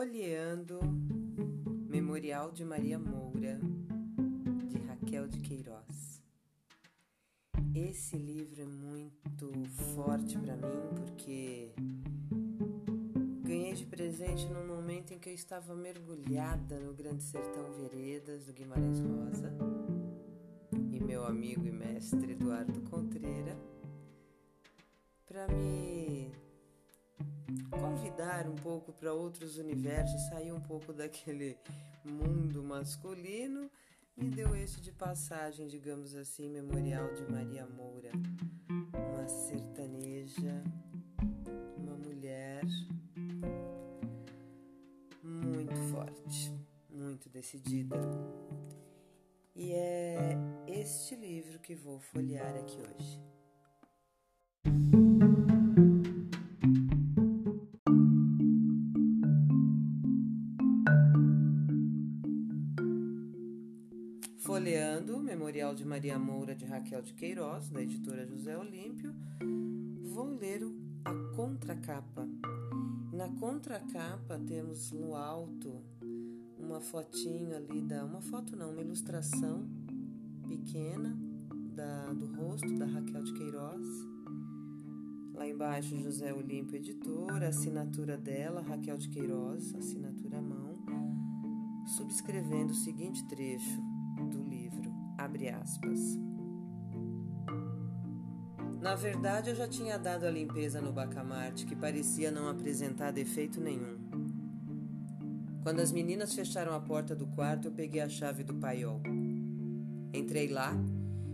Folheando Memorial de Maria Moura, de Raquel de Queiroz. Esse livro é muito forte para mim porque ganhei de presente num momento em que eu estava mergulhada no Grande Sertão Veredas do Guimarães Rosa e meu amigo e mestre Eduardo Contreira para me convidar um pouco para outros universos, sair um pouco daquele mundo masculino, me deu esse de passagem, digamos assim, memorial de Maria Moura, uma sertaneja, uma mulher muito forte, muito decidida. E é este livro que vou folhear aqui hoje. Maria Moura de Raquel de Queiroz, da editora José Olímpio, vou ler a contracapa. Na contracapa temos no alto uma fotinho ali da uma foto não, uma ilustração pequena da, do rosto da Raquel de Queiroz. Lá embaixo José Olímpio editora, assinatura dela, Raquel de Queiroz, assinatura à mão, subscrevendo o seguinte trecho abre aspas. Na verdade, eu já tinha dado a limpeza no bacamarte, que parecia não apresentar defeito nenhum. Quando as meninas fecharam a porta do quarto, eu peguei a chave do paiol. Entrei lá,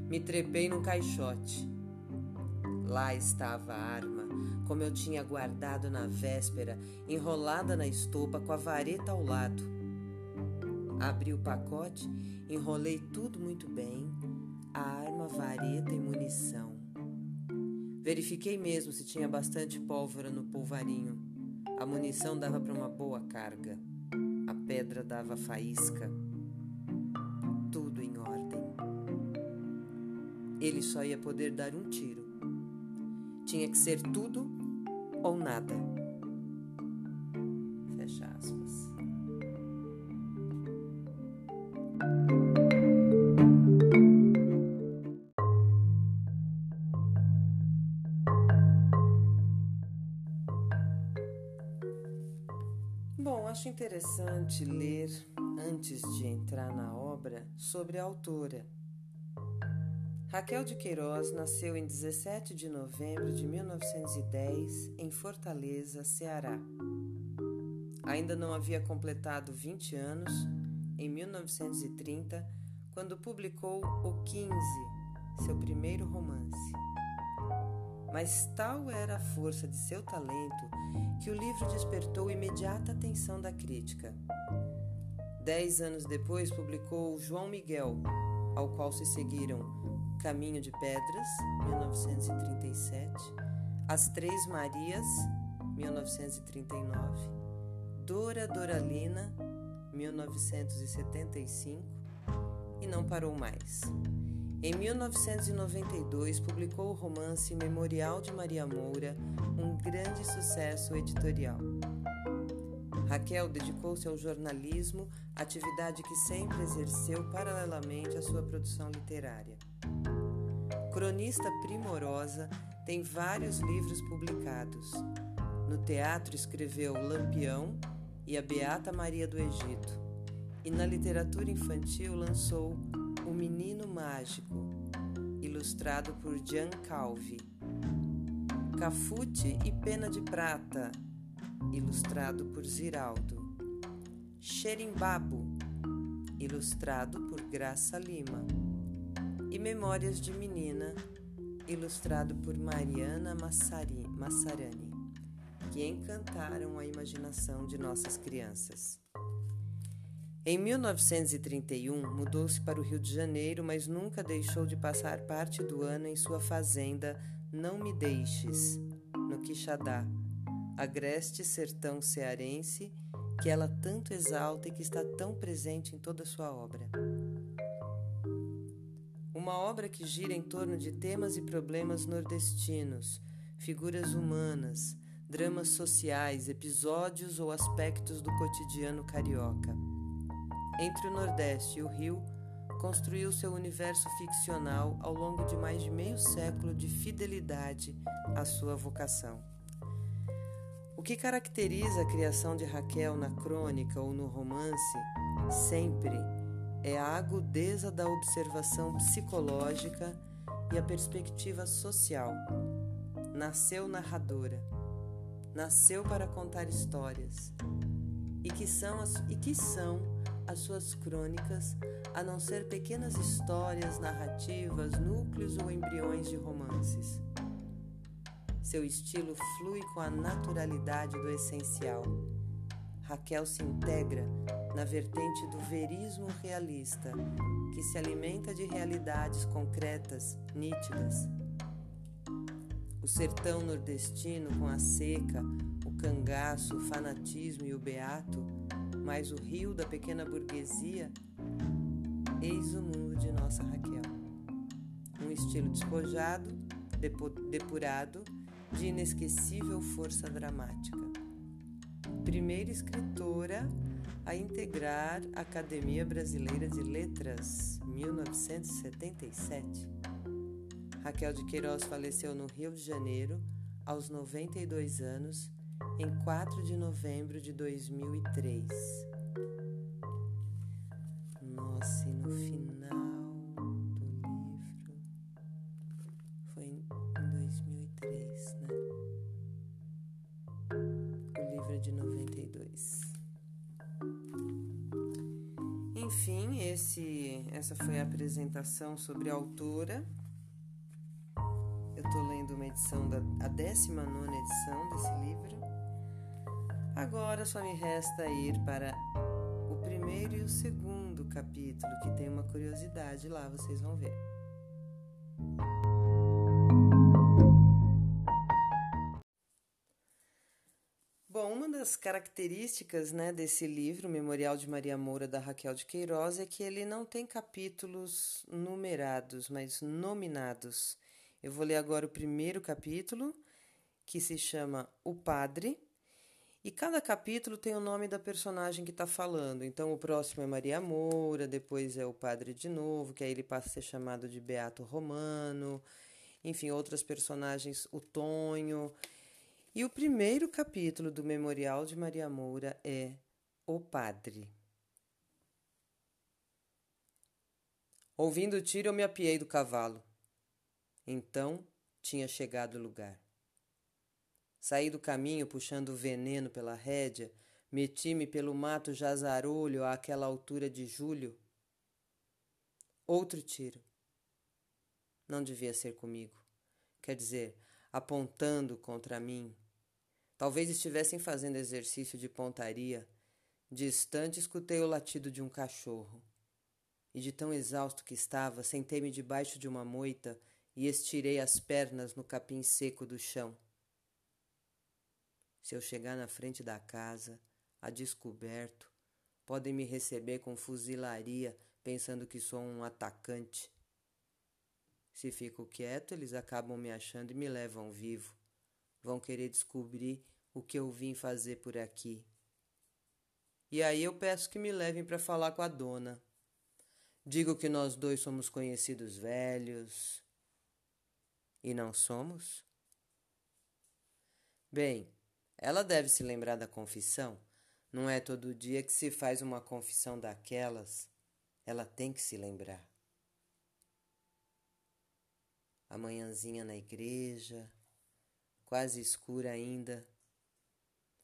me trepei num caixote. Lá estava a arma, como eu tinha guardado na véspera, enrolada na estopa com a vareta ao lado. Abri o pacote, enrolei tudo muito bem, a arma, vareta e munição. Verifiquei mesmo se tinha bastante pólvora no polvarinho. A munição dava para uma boa carga. A pedra dava faísca. Tudo em ordem. Ele só ia poder dar um tiro. Tinha que ser tudo ou nada. Interessante ler, antes de entrar na obra, sobre a autora. Raquel de Queiroz nasceu em 17 de novembro de 1910 em Fortaleza, Ceará. Ainda não havia completado 20 anos, em 1930, quando publicou O 15, seu primeiro romance. Mas tal era a força de seu talento que o livro despertou imediata atenção da crítica. Dez anos depois, publicou João Miguel, ao qual se seguiram Caminho de Pedras, 1937, As Três Marias, 1939, Dora Doralina, 1975, e não parou mais. Em 1992, publicou o romance Memorial de Maria Moura, um grande sucesso editorial. Raquel dedicou-se ao jornalismo, atividade que sempre exerceu paralelamente à sua produção literária. Cronista primorosa, tem vários livros publicados. No teatro escreveu Lampião e A Beata Maria do Egito. E na literatura infantil lançou O Menino Mágico, ilustrado por Jan Calvi. Cafute e Pena de Prata, ilustrado por Ziraldo. Xerimbabo, ilustrado por Graça Lima. E Memórias de Menina, ilustrado por Mariana Massarani, que encantaram a imaginação de nossas crianças. Em 1931, mudou-se para o Rio de Janeiro, mas nunca deixou de passar parte do ano em sua fazenda Não Me Deixes, no Quixadá, agreste sertão cearense que ela tanto exalta e que está tão presente em toda a sua obra. Uma obra que gira em torno de temas e problemas nordestinos, figuras humanas, dramas sociais, episódios ou aspectos do cotidiano carioca. Entre o Nordeste e o Rio, construiu seu universo ficcional ao longo de mais de meio século de fidelidade à sua vocação. O que caracteriza a criação de Raquel na crônica ou no romance, sempre, é a agudeza da observação psicológica e a perspectiva social. Nasceu narradora, nasceu para contar histórias, e que são as, e que são as suas crônicas, a não ser pequenas histórias, narrativas, núcleos ou embriões de romances. Seu estilo flui com a naturalidade do essencial. Raquel se integra na vertente do verismo realista, que se alimenta de realidades concretas, nítidas. O sertão nordestino, com a seca, o cangaço, o fanatismo e o beato, mais o rio da pequena burguesia, eis o mundo de nossa Raquel. Um estilo despojado, depurado, de inesquecível força dramática. Primeira escritora a integrar a Academia Brasileira de Letras, 1977. Raquel de Queiroz faleceu no Rio de Janeiro aos 92 anos em 4 de novembro de 2003. Nossa, e no final do livro foi em 2003, né? O livro é de 92. Enfim, esse, essa foi a apresentação sobre a autora. Edição da a 19 edição desse livro. Agora só me resta ir para o primeiro e o segundo capítulo, que tem uma curiosidade lá, vocês vão ver. Bom, uma das características né, desse livro, Memorial de Maria Moura, da Raquel de Queiroz, é que ele não tem capítulos numerados, mas nominados. Eu vou ler agora o primeiro capítulo, que se chama O Padre, e cada capítulo tem o nome da personagem que está falando. Então, o próximo é Maria Moura, depois é o padre de novo, que aí ele passa a ser chamado de Beato Romano. Enfim, outras personagens, o Tonho. E o primeiro capítulo do Memorial de Maria Moura é O Padre. Ouvindo o tiro, eu me apiei do cavalo. Então tinha chegado o lugar. Saí do caminho puxando o veneno pela rédea, meti-me pelo mato jazarolho àquela altura de julho. Outro tiro. Não devia ser comigo. Quer dizer, apontando contra mim. Talvez estivessem fazendo exercício de pontaria. Distante escutei o latido de um cachorro. E de tão exausto que estava, sentei-me debaixo de uma moita e estirei as pernas no capim seco do chão. Se eu chegar na frente da casa, a descoberto, podem me receber com fuzilaria, pensando que sou um atacante. Se fico quieto, eles acabam me achando e me levam vivo. Vão querer descobrir o que eu vim fazer por aqui. E aí eu peço que me levem para falar com a dona. Digo que nós dois somos conhecidos velhos. E não somos? Bem, ela deve se lembrar da confissão. Não é todo dia que se faz uma confissão daquelas. Ela tem que se lembrar. A manhãzinha na igreja, quase escura ainda.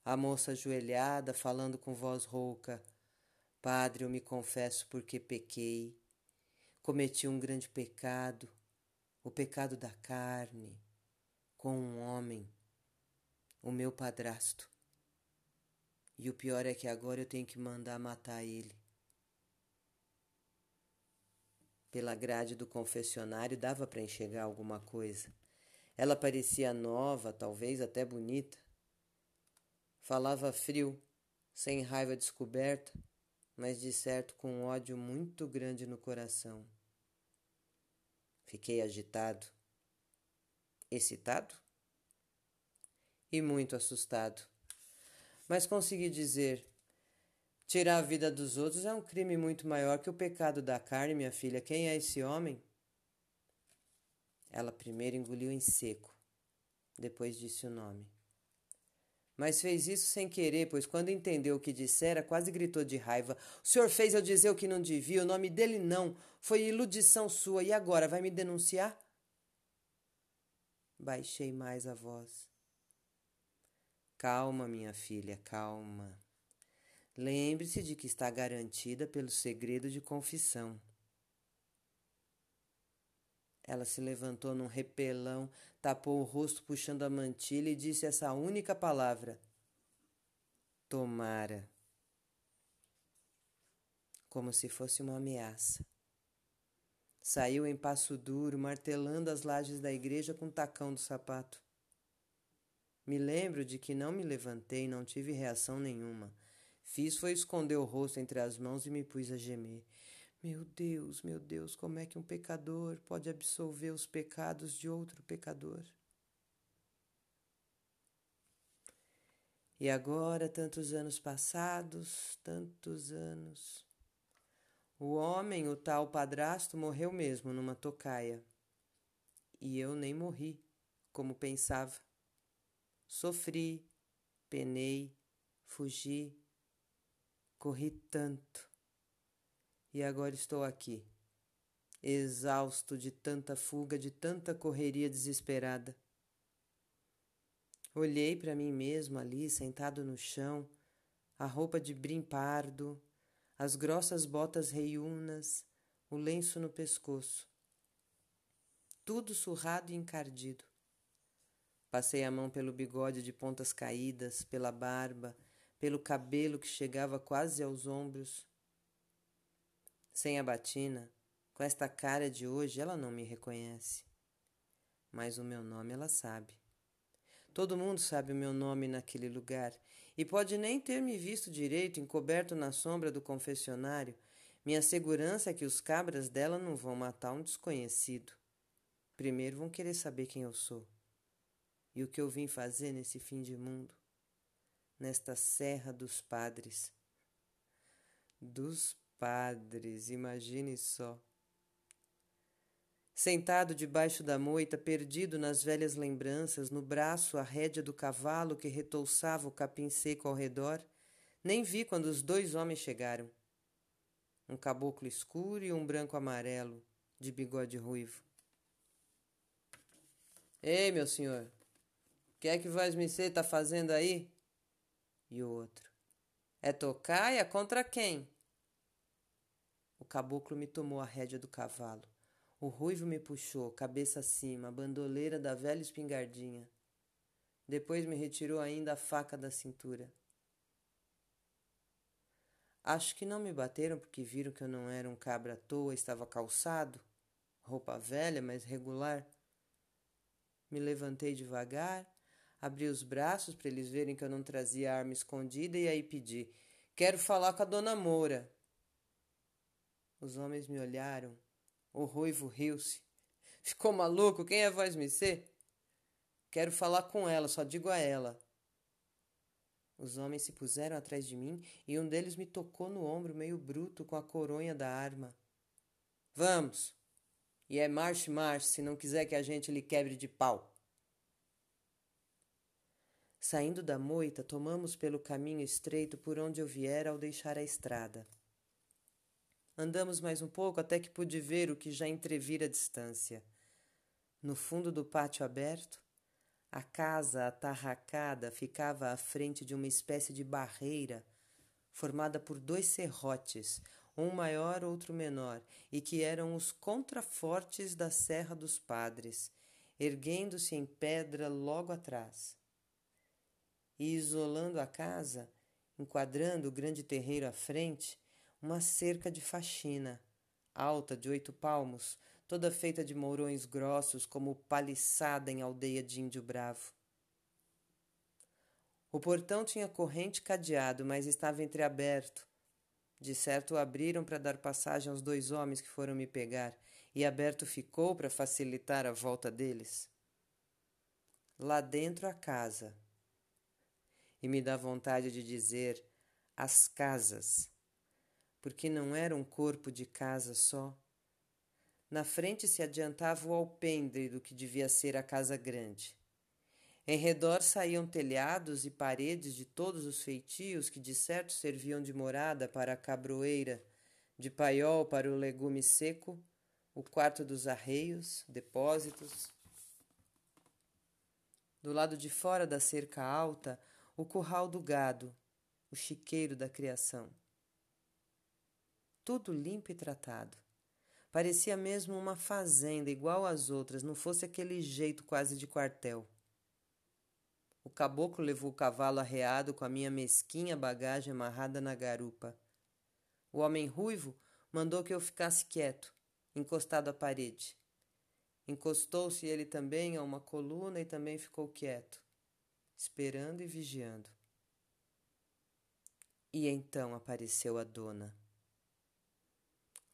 A moça ajoelhada falando com voz rouca: Padre, eu me confesso porque pequei. Cometi um grande pecado, o pecado da carne, com um homem o meu padrasto. E o pior é que agora eu tenho que mandar matar ele. Pela grade do confessionário dava para enxergar alguma coisa. Ela parecia nova, talvez até bonita. Falava frio, sem raiva descoberta, mas de certo com um ódio muito grande no coração. Fiquei agitado. Excitado? e muito assustado. Mas consegui dizer: Tirar a vida dos outros é um crime muito maior que o pecado da carne, minha filha. Quem é esse homem? Ela primeiro engoliu em seco, depois disse o nome. Mas fez isso sem querer, pois quando entendeu o que dissera, quase gritou de raiva. O senhor fez eu dizer o que não devia, o nome dele não. Foi iludição sua, e agora vai me denunciar? Baixei mais a voz. Calma, minha filha, calma. Lembre-se de que está garantida pelo segredo de confissão. Ela se levantou num repelão, tapou o rosto puxando a mantilha e disse essa única palavra: Tomara. Como se fosse uma ameaça. Saiu em passo duro, martelando as lajes da igreja com o tacão do sapato. Me lembro de que não me levantei, não tive reação nenhuma. Fiz foi esconder o rosto entre as mãos e me pus a gemer. Meu Deus, meu Deus, como é que um pecador pode absolver os pecados de outro pecador? E agora, tantos anos passados, tantos anos. O homem, o tal padrasto, morreu mesmo numa tocaia. E eu nem morri, como pensava. Sofri, penei, fugi, corri tanto e agora estou aqui, exausto de tanta fuga, de tanta correria desesperada. Olhei para mim mesmo ali, sentado no chão, a roupa de brim pardo, as grossas botas reiunas, o lenço no pescoço. Tudo surrado e encardido. Passei a mão pelo bigode de pontas caídas, pela barba, pelo cabelo que chegava quase aos ombros sem a batina, com esta cara de hoje, ela não me reconhece. Mas o meu nome ela sabe. Todo mundo sabe o meu nome naquele lugar e pode nem ter me visto direito encoberto na sombra do confessionário. Minha segurança é que os cabras dela não vão matar um desconhecido. Primeiro vão querer saber quem eu sou e o que eu vim fazer nesse fim de mundo, nesta serra dos padres. Dos padres, imagine só. Sentado debaixo da moita, perdido nas velhas lembranças, no braço a rédea do cavalo que retouçava o capim seco ao redor, nem vi quando os dois homens chegaram. Um caboclo escuro e um branco amarelo, de bigode ruivo. Ei, meu senhor, que é que Vaz Missê tá fazendo aí? E o outro. É tocaia contra quem? Caboclo me tomou a rédea do cavalo. O ruivo me puxou, cabeça acima, bandoleira da velha espingardinha. Depois me retirou ainda a faca da cintura. Acho que não me bateram porque viram que eu não era um cabra à toa, estava calçado, roupa velha, mas regular. Me levantei devagar, abri os braços para eles verem que eu não trazia arma escondida e aí pedi: Quero falar com a dona Moura. Os homens me olharam. O ruivo riu-se. Ficou maluco? Quem é voz me ser? Quero falar com ela, só digo a ela. Os homens se puseram atrás de mim e um deles me tocou no ombro meio bruto com a coronha da arma. Vamos! E é marche, marche, se não quiser que a gente lhe quebre de pau. Saindo da moita, tomamos pelo caminho estreito por onde eu viera ao deixar a estrada. Andamos mais um pouco até que pude ver o que já entrevira à distância. No fundo do pátio aberto, a casa atarracada ficava à frente de uma espécie de barreira formada por dois serrotes, um maior, outro menor, e que eram os contrafortes da Serra dos Padres, erguendo-se em pedra logo atrás. E isolando a casa, enquadrando o grande terreiro à frente, uma cerca de faxina, alta de oito palmos, toda feita de mourões grossos como paliçada em aldeia de índio bravo. O portão tinha corrente cadeado, mas estava entreaberto. De certo o abriram para dar passagem aos dois homens que foram me pegar, e aberto ficou para facilitar a volta deles. Lá dentro a casa, e me dá vontade de dizer as casas, porque não era um corpo de casa só. Na frente se adiantava o alpendre do que devia ser a casa grande. Em redor saíam telhados e paredes de todos os feitios que de certo serviam de morada para a cabroeira, de paiol para o legume seco, o quarto dos arreios, depósitos. Do lado de fora da cerca alta, o curral do gado, o chiqueiro da criação. Tudo limpo e tratado. Parecia mesmo uma fazenda igual às outras, não fosse aquele jeito quase de quartel. O caboclo levou o cavalo arreado com a minha mesquinha bagagem amarrada na garupa. O homem ruivo mandou que eu ficasse quieto, encostado à parede. Encostou-se ele também a uma coluna e também ficou quieto, esperando e vigiando. E então apareceu a dona.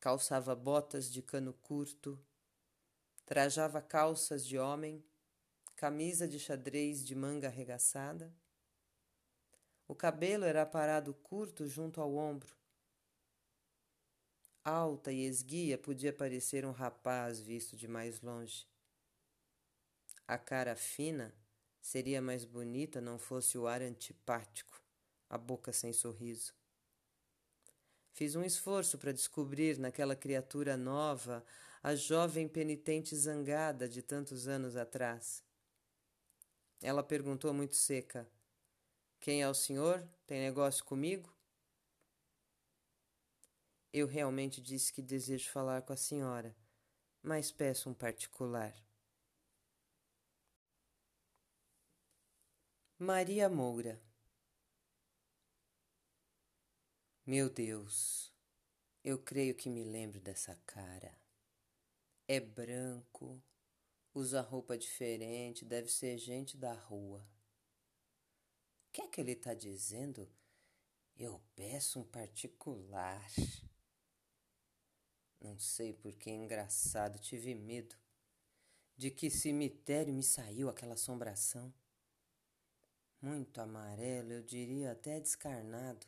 Calçava botas de cano curto, trajava calças de homem, camisa de xadrez de manga arregaçada. O cabelo era parado curto junto ao ombro. Alta e esguia podia parecer um rapaz visto de mais longe. A cara fina seria mais bonita não fosse o ar antipático a boca sem sorriso. Fiz um esforço para descobrir naquela criatura nova a jovem penitente zangada de tantos anos atrás. Ela perguntou muito seca: Quem é o senhor? Tem negócio comigo? Eu realmente disse que desejo falar com a senhora, mas peço um particular. Maria Moura Meu Deus, eu creio que me lembro dessa cara. É branco, usa roupa diferente, deve ser gente da rua. O que é que ele está dizendo? Eu peço um particular. Não sei porque é engraçado, tive medo. De que cemitério me saiu aquela assombração? Muito amarelo, eu diria até descarnado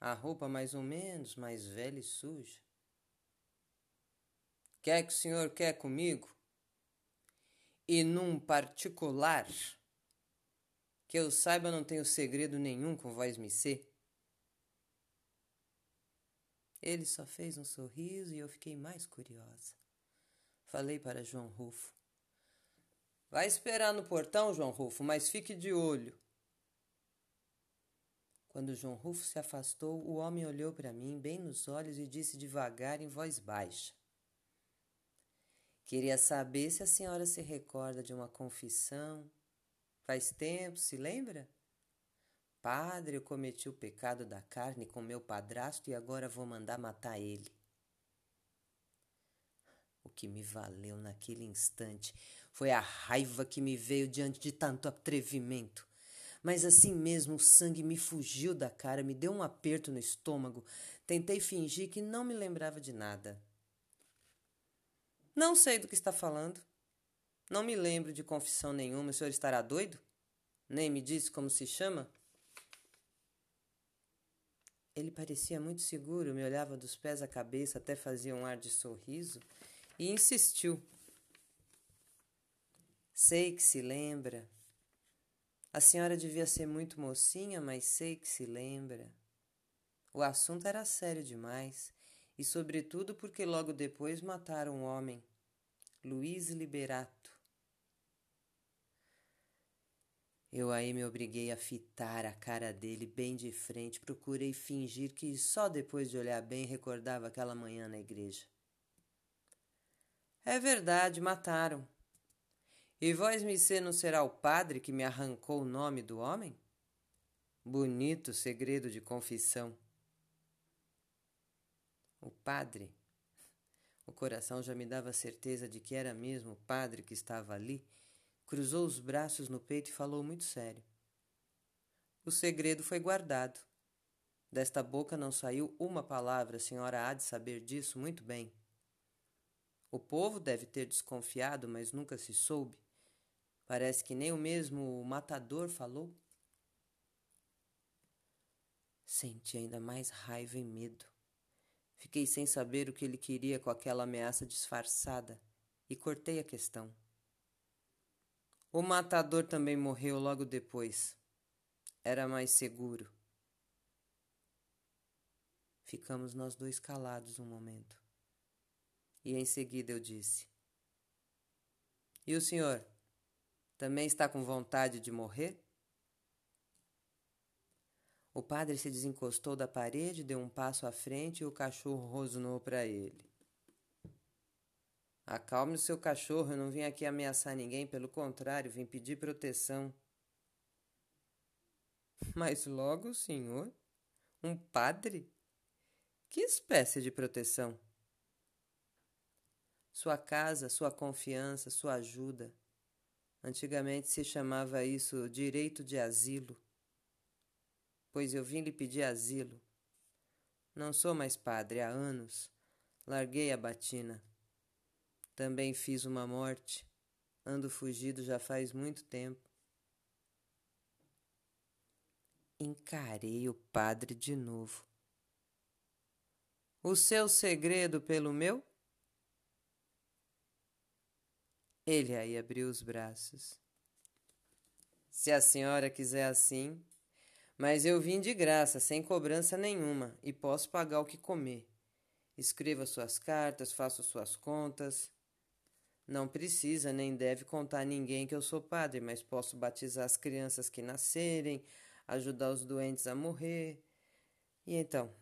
a roupa mais ou menos mais velha e suja. Quer que o senhor quer comigo? E num particular, que eu saiba não tenho segredo nenhum com voz me ser. Ele só fez um sorriso e eu fiquei mais curiosa. Falei para João Rufo. Vai esperar no portão, João Rufo, mas fique de olho. Quando João Rufo se afastou, o homem olhou para mim bem nos olhos e disse devagar em voz baixa: Queria saber se a senhora se recorda de uma confissão. Faz tempo, se lembra? Padre, eu cometi o pecado da carne com meu padrasto e agora vou mandar matar ele. O que me valeu naquele instante foi a raiva que me veio diante de tanto atrevimento. Mas assim mesmo o sangue me fugiu da cara, me deu um aperto no estômago. Tentei fingir que não me lembrava de nada. Não sei do que está falando. Não me lembro de confissão nenhuma. O senhor estará doido? Nem me disse como se chama? Ele parecia muito seguro, me olhava dos pés à cabeça, até fazia um ar de sorriso e insistiu. Sei que se lembra. A senhora devia ser muito mocinha, mas sei que se lembra. O assunto era sério demais, e sobretudo porque logo depois mataram um homem, Luiz Liberato. Eu aí me obriguei a fitar a cara dele bem de frente, procurei fingir que só depois de olhar bem recordava aquela manhã na igreja. É verdade, mataram. E vós me não será o padre que me arrancou o nome do homem? Bonito segredo de confissão. O padre. O coração já me dava certeza de que era mesmo o padre que estava ali. Cruzou os braços no peito e falou muito sério. O segredo foi guardado. Desta boca não saiu uma palavra, a senhora há de saber disso muito bem. O povo deve ter desconfiado, mas nunca se soube. Parece que nem o mesmo matador falou. Senti ainda mais raiva e medo. Fiquei sem saber o que ele queria com aquela ameaça disfarçada e cortei a questão. O matador também morreu logo depois. Era mais seguro. Ficamos nós dois calados um momento. E em seguida eu disse: E o senhor também está com vontade de morrer? O padre se desencostou da parede, deu um passo à frente e o cachorro rosnou para ele. Acalme o seu cachorro, eu não vim aqui ameaçar ninguém, pelo contrário, vim pedir proteção. Mas logo, senhor? Um padre? Que espécie de proteção? Sua casa, sua confiança, sua ajuda. Antigamente se chamava isso direito de asilo pois eu vim lhe pedir asilo. Não sou mais padre há anos. Larguei a batina. Também fiz uma morte. Ando fugido já faz muito tempo. Encarei o padre de novo. O seu segredo pelo meu? Ele aí abriu os braços. Se a senhora quiser assim, mas eu vim de graça, sem cobrança nenhuma, e posso pagar o que comer. Escreva suas cartas, faça suas contas. Não precisa nem deve contar a ninguém que eu sou padre, mas posso batizar as crianças que nascerem, ajudar os doentes a morrer. E então?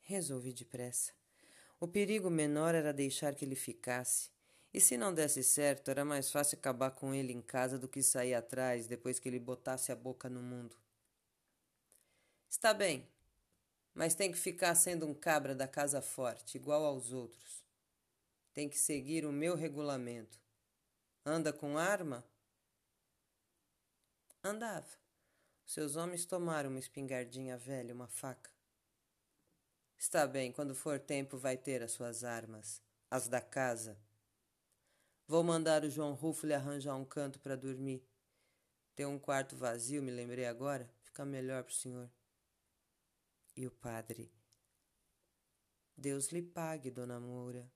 Resolvi depressa. O perigo menor era deixar que ele ficasse. E se não desse certo, era mais fácil acabar com ele em casa do que sair atrás depois que ele botasse a boca no mundo. Está bem, mas tem que ficar sendo um cabra da casa forte, igual aos outros. Tem que seguir o meu regulamento. Anda com arma? Andava. Seus homens tomaram uma espingardinha velha, uma faca. Está bem, quando for tempo vai ter as suas armas, as da casa. Vou mandar o João Rufo lhe arranjar um canto para dormir. Tem um quarto vazio, me lembrei agora. Fica melhor para o senhor. E o padre? Deus lhe pague, dona Moura.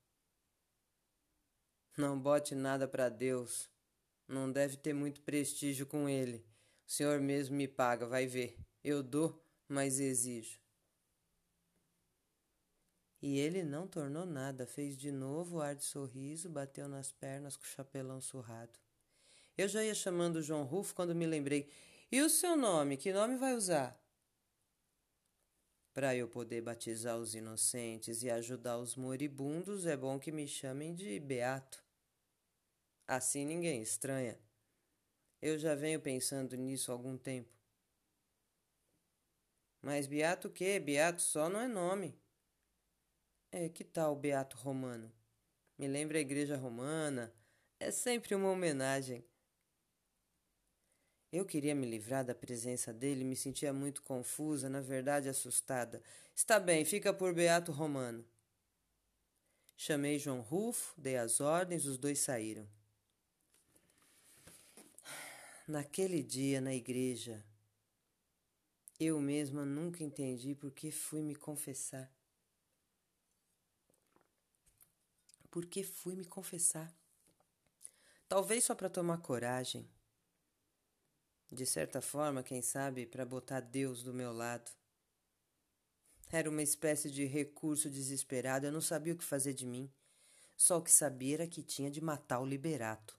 Não bote nada para Deus. Não deve ter muito prestígio com ele. O senhor mesmo me paga, vai ver. Eu dou, mas exijo. E ele não tornou nada, fez de novo o ar de sorriso, bateu nas pernas com o chapelão surrado. Eu já ia chamando João Rufo quando me lembrei. E o seu nome? Que nome vai usar? Para eu poder batizar os inocentes e ajudar os moribundos, é bom que me chamem de Beato. Assim ninguém estranha. Eu já venho pensando nisso há algum tempo. Mas Beato o quê? Beato só não é nome. É, que tal o Beato Romano? Me lembra a igreja romana. É sempre uma homenagem. Eu queria me livrar da presença dele me sentia muito confusa, na verdade assustada. Está bem, fica por Beato Romano. Chamei João Rufo, dei as ordens, os dois saíram. Naquele dia na igreja, eu mesma nunca entendi por que fui me confessar. Porque fui me confessar. Talvez só para tomar coragem. De certa forma, quem sabe, para botar Deus do meu lado. Era uma espécie de recurso desesperado, eu não sabia o que fazer de mim. Só o que sabia era que tinha de matar o liberato.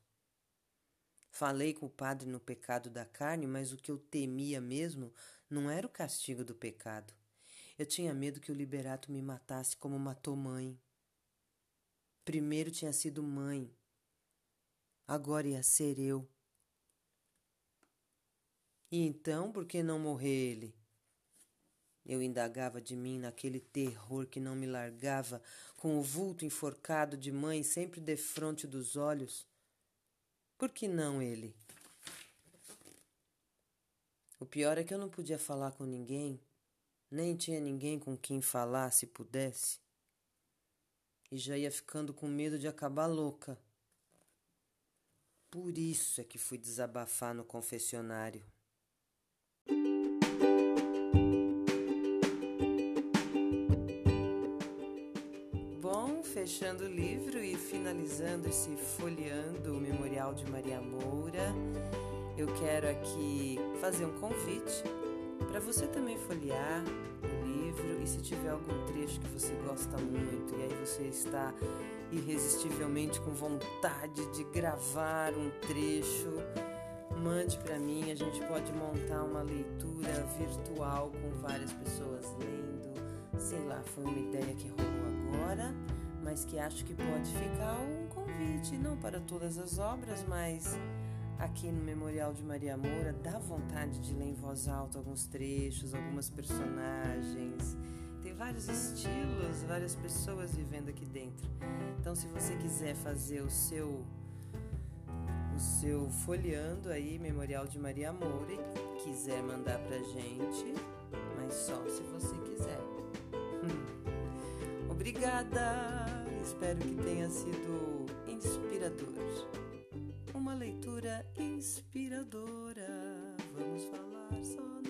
Falei com o padre no pecado da carne, mas o que eu temia mesmo não era o castigo do pecado. Eu tinha medo que o liberato me matasse como matou mãe. Primeiro tinha sido mãe, agora ia ser eu. E então, por que não morrer ele? Eu indagava de mim naquele terror que não me largava, com o vulto enforcado de mãe sempre defronte dos olhos. Por que não ele? O pior é que eu não podia falar com ninguém, nem tinha ninguém com quem falar se pudesse e já ia ficando com medo de acabar louca. Por isso é que fui desabafar no confessionário. Bom, fechando o livro e finalizando esse folheando o Memorial de Maria Moura, eu quero aqui fazer um convite para você também folhear e se tiver algum trecho que você gosta muito e aí você está irresistivelmente com vontade de gravar um trecho, mande para mim, a gente pode montar uma leitura virtual com várias pessoas lendo. Sei lá, foi uma ideia que rolou agora, mas que acho que pode ficar um convite, não para todas as obras, mas aqui no Memorial de Maria Moura, dá vontade de ler em voz alta alguns trechos, algumas personagens. Tem vários estilos, várias pessoas vivendo aqui dentro. Então, se você quiser fazer o seu o seu folheando aí Memorial de Maria Moura e quiser mandar pra gente, mas só se você quiser. Obrigada. Espero que tenha sido inspirador uma leitura inspiradora. Vamos falar só